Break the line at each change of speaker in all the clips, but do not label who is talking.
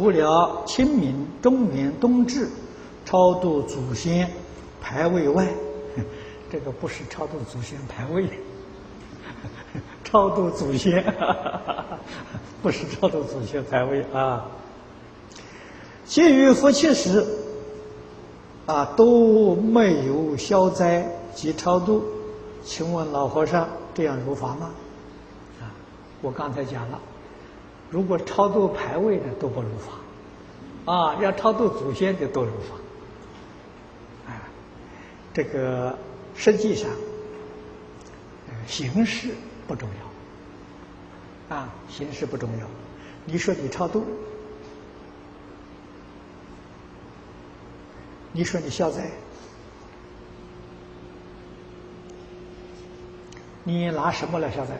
除了清明、中元、冬至超度祖先排位外，这个不是超度祖先排位，超度祖先 不是超度祖先排位啊。其余夫妻时啊都没有消灾及超度，请问老和尚这样如法吗？啊，我刚才讲了。如果超度牌位的都不如法，啊，要超度祖先的都如法，啊，这个实际上，形式不重要，啊，形式不重要。你说你超度，你说你消灾，你拿什么来消灾？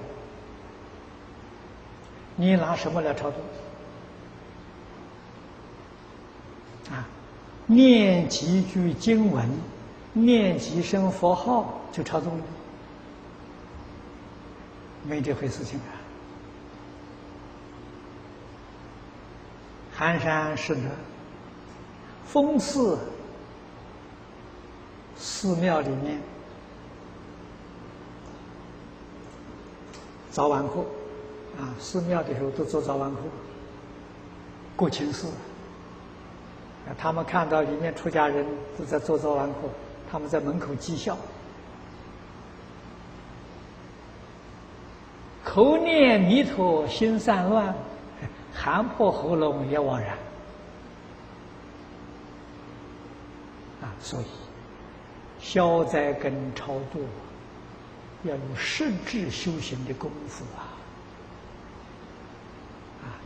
你拿什么来超度？啊，念几句经文，念几声佛号就超度了？没这回事情啊！寒山寺的风寺寺庙里面早晚课。啊，寺庙的时候都做早晚课，过清寺。啊，他们看到里面出家人都在做早晚课，他们在门口讥笑，口念弥陀心散乱，喊破喉咙也枉然。啊，所以消灾跟超度要有实质修行的功夫啊。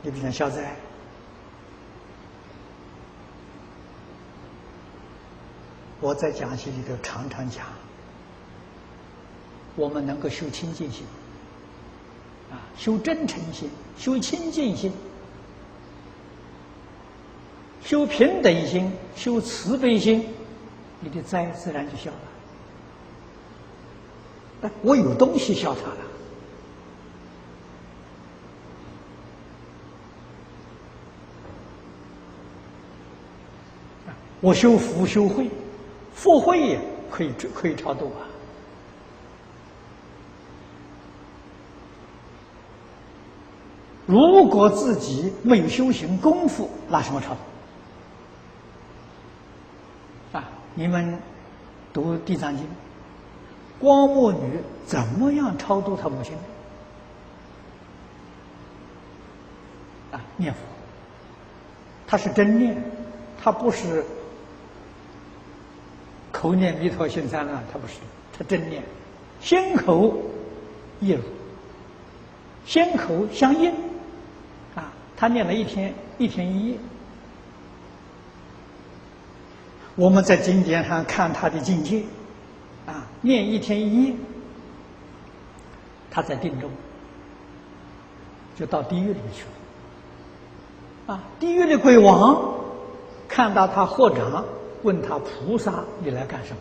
你比如消灾，我在讲席里头常常讲，我们能够修清净心，啊，修真诚心，修清净心，修平等心，修慈悲心，你的灾自然就消了。哎，我有东西消它了。我修福修慧，福慧也可以可以超度啊。如果自己没有修行功夫，拿什么超度？啊，你们读《地藏经》，光目女怎么样超度她母亲？啊，念佛，她是真念，她不是。口念弥陀心散乱，他不是，他真念，心口一如，心口相应，啊，他念了一天一天一夜。我们在经典上看他的境界，啊，念一天一夜，他在定中，就到地狱里去了，啊，地狱的鬼王看到他合掌。问他菩萨，你来干什么？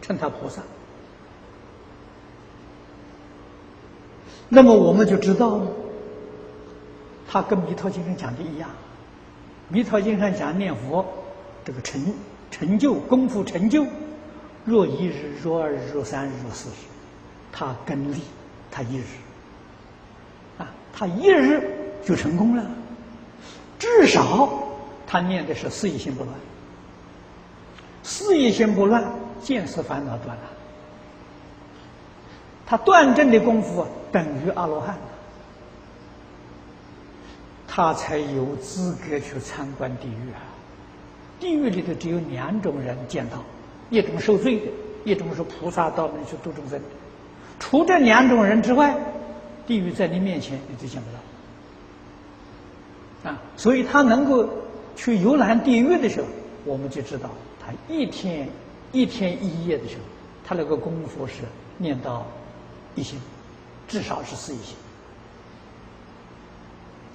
称他菩萨。那么我们就知道，他跟《弥陀经》上讲的一样，《弥陀经》上讲念佛这个成成就功夫成就，若一日，若二日，若三日，若四日，他根力，他一日，啊，他一日就成功了，至少他念的是四意心不乱。事业心不乱，见思烦恼断了。他断证的功夫等于阿罗汉，他才有资格去参观地狱啊！地狱里头只有两种人见到，一种受罪的，一种是菩萨到那里去度众生。除这两种人之外，地狱在你面前你就见不到。啊，所以他能够去游览地狱的时候，我们就知道。他一天一天一夜的时候，他那个功夫是念到一心，至少是四一心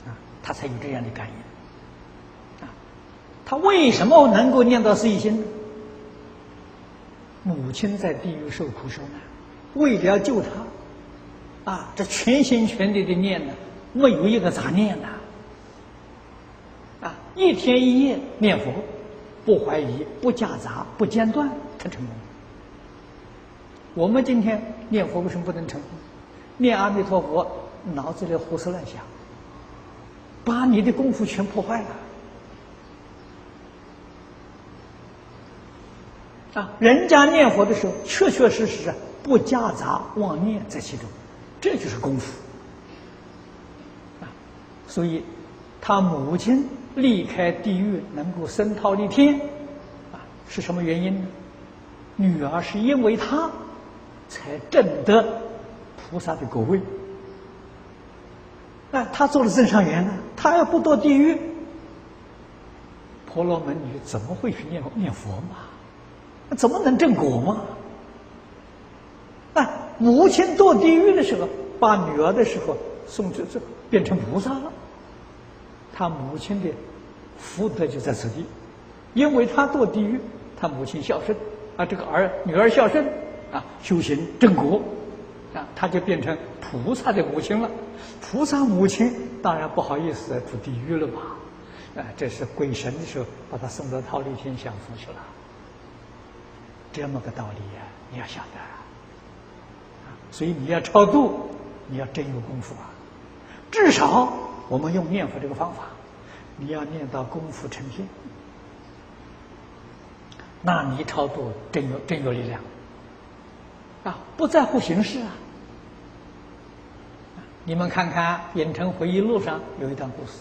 啊，他才有这样的感应啊。他为什么能够念到四一心呢？母亲在地狱受苦受难，为了要救他，啊，这全心全力的念呢，没有一个杂念呐，啊，一天一夜念佛，不怀疑、不夹杂、不间断，他成功。我们今天念佛为什么不能成功？念阿弥陀佛，脑子里胡思乱想，把你的功夫全破坏了。啊，人家念佛的时候，确确实实不夹杂妄念在其中，这就是功夫。啊，所以他母亲离开地狱，能够升忉利天，啊，是什么原因呢？女儿是因为他，才证得菩萨的果位。那他做了增上缘呢？他要不堕地狱，婆罗门女怎么会去念念佛嘛？那怎么能证果吗？哎，母亲堕地狱的时候，把女儿的时候送去这变成菩萨了。他母亲的福德就在此地，因为他堕地狱，他母亲孝顺，啊，这个儿女儿孝顺，啊，修行正果，啊，他就变成菩萨的母亲了。菩萨母亲当然不好意思住地狱了嘛，啊，这是鬼神的时候把他送到桃李天享福去了。这么个道理呀，你要晓得，所以你要超度，你要真有功夫啊。至少我们用念佛这个方法，你要念到功夫成片，那你超度真有真有力量，啊，不在乎形式啊。你们看看《影城回忆录》上有一段故事，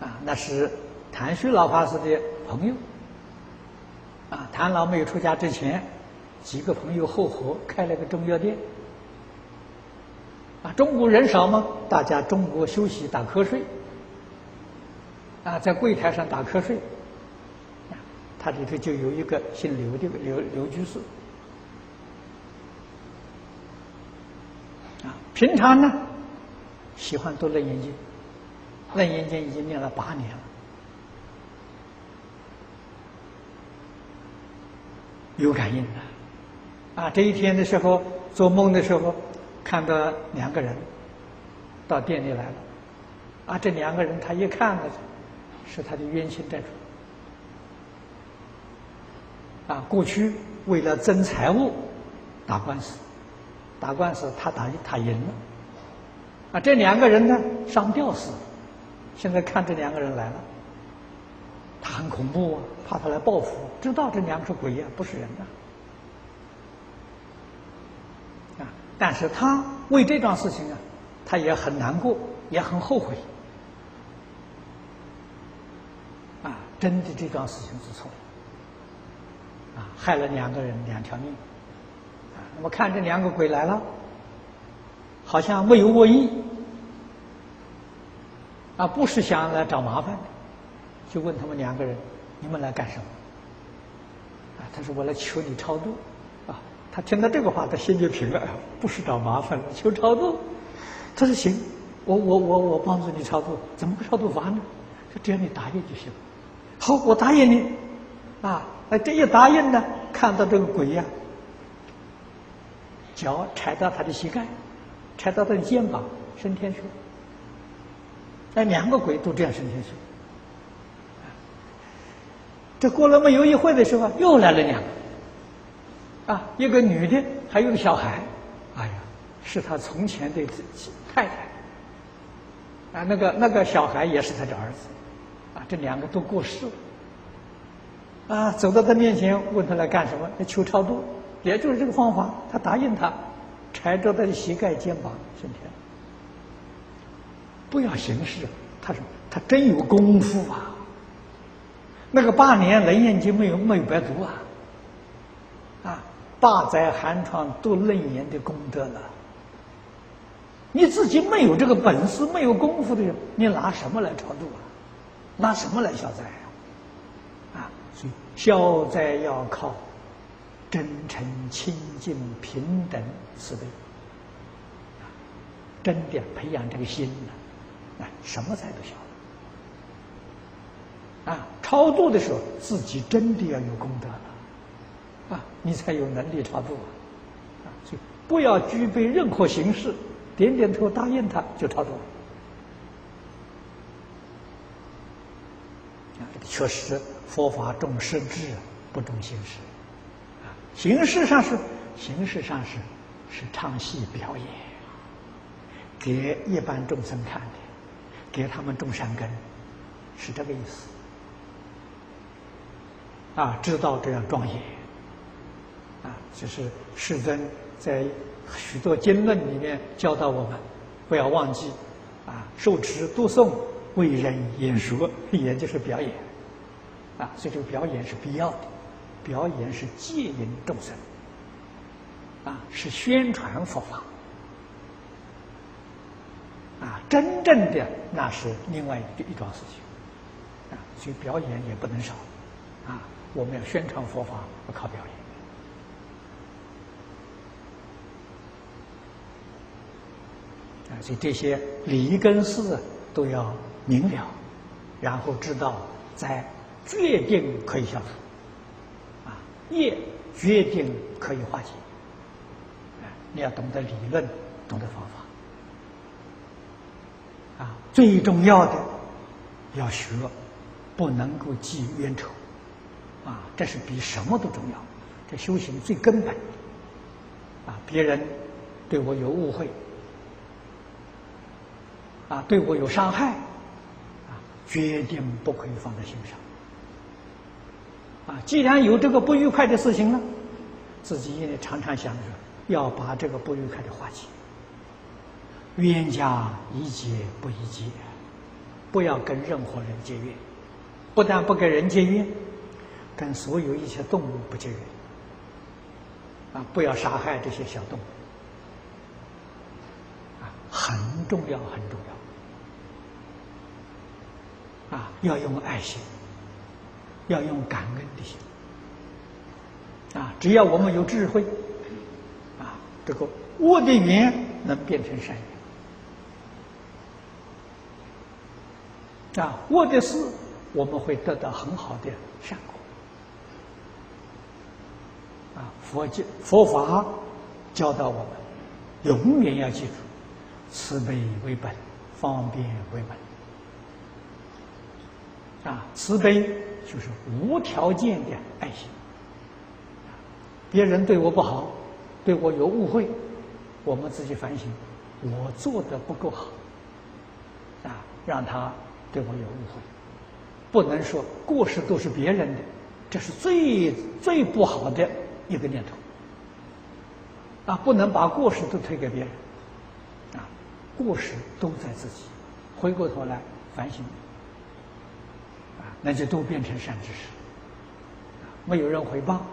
啊，那是谭虚老法师的朋友。啊，谭老没有出家之前，几个朋友合伙开了个中药店。啊，中国人少嘛，大家中午休息打瞌睡。啊，在柜台上打瞌睡。啊，他里头就有一个姓刘的刘刘居士。啊，平常呢，喜欢读《楞严经》，《楞严经》已经念了八年了。有感应的，啊，这一天的时候做梦的时候，看到两个人到店里来了，啊，这两个人他一看呢，是他的冤亲债主，啊，过去为了争财物打官司，打官司他打他赢了，啊，这两个人呢上吊死，现在看这两个人来了。他很恐怖啊，怕他来报复，知道这两个是鬼呀，不是人呐。啊，但是他为这桩事情啊，他也很难过，也很后悔。啊，真的这桩事情是错。啊，害了两个人两条命。啊，那么看这两个鬼来了，好像没有恶意。啊，不是想来找麻烦的。就问他们两个人：“你们来干什么？”啊，他说：“我来求你超度。”他听到这个话，他心就平了，不是找麻烦了，求超度。他说：“行，我我我我帮助你超度，怎么个超度法呢？说只要你答应就行。好，我答应你。啊，那这一答应呢，看到这个鬼呀，脚踩到他的膝盖，踩到他的肩膀，升天去了。那两个鬼都这样升天去。这过了没有一会的时候，又来了两个，啊，一个女的，还有个小孩，哎呀，是他从前的太太，啊，那个那个小孩也是他的儿子，啊，这两个都过世了，啊，走到他面前问他来干什么？来求超度，也就是这个方法，他答应他，踩着他的膝盖肩膀升天，不要形式，他说他真有功夫啊。那个八年楞严经没有没有白读啊，啊，八载寒窗读楞严的功德了。你自己没有这个本事，没有功夫的人，你拿什么来超度啊？拿什么来消灾啊？啊，所以消灾要靠真诚、清净、平等慈悲，真的培养这个心呢，啊，什么灾都消。啊，超度的时候，自己真的要有功德了，啊，你才有能力超度啊，啊，所以不要具备任何形式，点点头答应他就超度了。啊，确实佛法重实质，不重形式。啊，形式上是形式上是是唱戏表演，给一般众生看的，给他们种善根，是这个意思。啊，知道这样庄严。啊，就是世尊在许多经论里面教导我们，不要忘记，啊，受持读诵。为人演说，也就是表演，啊，所以这个表演是必要的，表演是戒引众生，啊，是宣传佛法，啊，真正的那是另外一一桩事情，啊，所以表演也不能少，啊，我们要宣传佛法，不靠表演，所以这些理跟事都要。明了，然后知道在决定可以消除，啊，业决定可以化解，你要懂得理论，懂得方法，啊，最重要的要学，不能够记冤仇，啊，这是比什么都重要，这修行最根本，啊，别人对我有误会，啊，对我有伤害。啊决定不可以放在心上，啊！既然有这个不愉快的事情呢，自己也得常常想着要把这个不愉快的化解。冤家宜解不宜结，不要跟任何人结怨，不但不跟人结怨，跟所有一切动物不结怨，啊！不要杀害这些小动物，啊，很重要，很重要。啊，要用爱心，要用感恩的心。啊，只要我们有智慧，啊，这个恶的缘能变成善缘。啊，恶的事我们会得到很好的善果。啊，佛教佛法教导我们，永远要记住，慈悲为本，方便为本。啊，慈悲就是无条件的爱心。别人对我不好，对我有误会，我们自己反省，我做的不够好，啊，让他对我有误会，不能说过失都是别人的，这是最最不好的一个念头。啊，不能把过失都推给别人，啊，过失都在自己，回过头来反省。那就都变成善知识，没有人回报，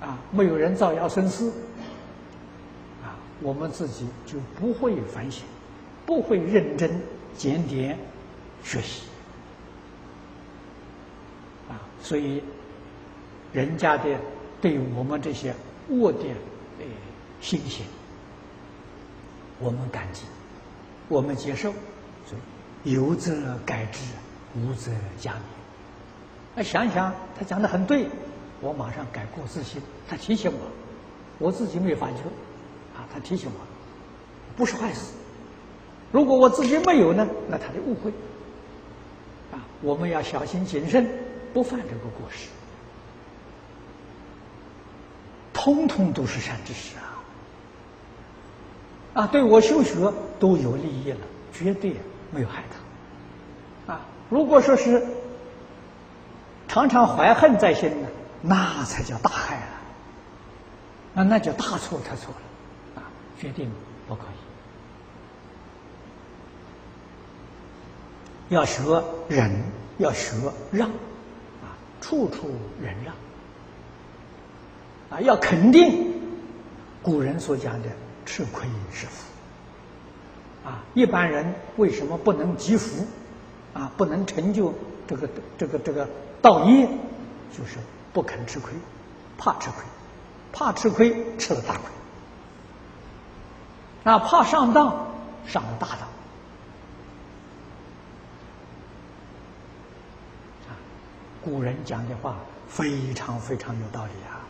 啊，没有人造谣生事，啊，我们自己就不会反省，不会认真检点学习，啊，所以人家的对我们这些恶的呃心行，我们感激，我们接受，所以有则改之。无则加勉。那想想他讲的很对，我马上改过自新。他提醒我，我自己没发觉，啊，他提醒我，不是坏事。如果我自己没有呢，那他的误会。啊，我们要小心谨慎，不犯这个过失。通通都是善知识啊！啊，对我修学都有利益了，绝对没有害他。如果说是常常怀恨在心呢，那才叫大害了，那那就大错特错了，啊，决定不可以。要学忍，要学让，啊，处处忍让，啊，要肯定古人所讲的吃亏是福，啊，一般人为什么不能积福？啊，不能成就这个这个这个道业，就是不肯吃亏，怕吃亏，怕吃亏吃了大亏，啊，怕上当上了大当，啊，古人讲的话非常非常有道理啊。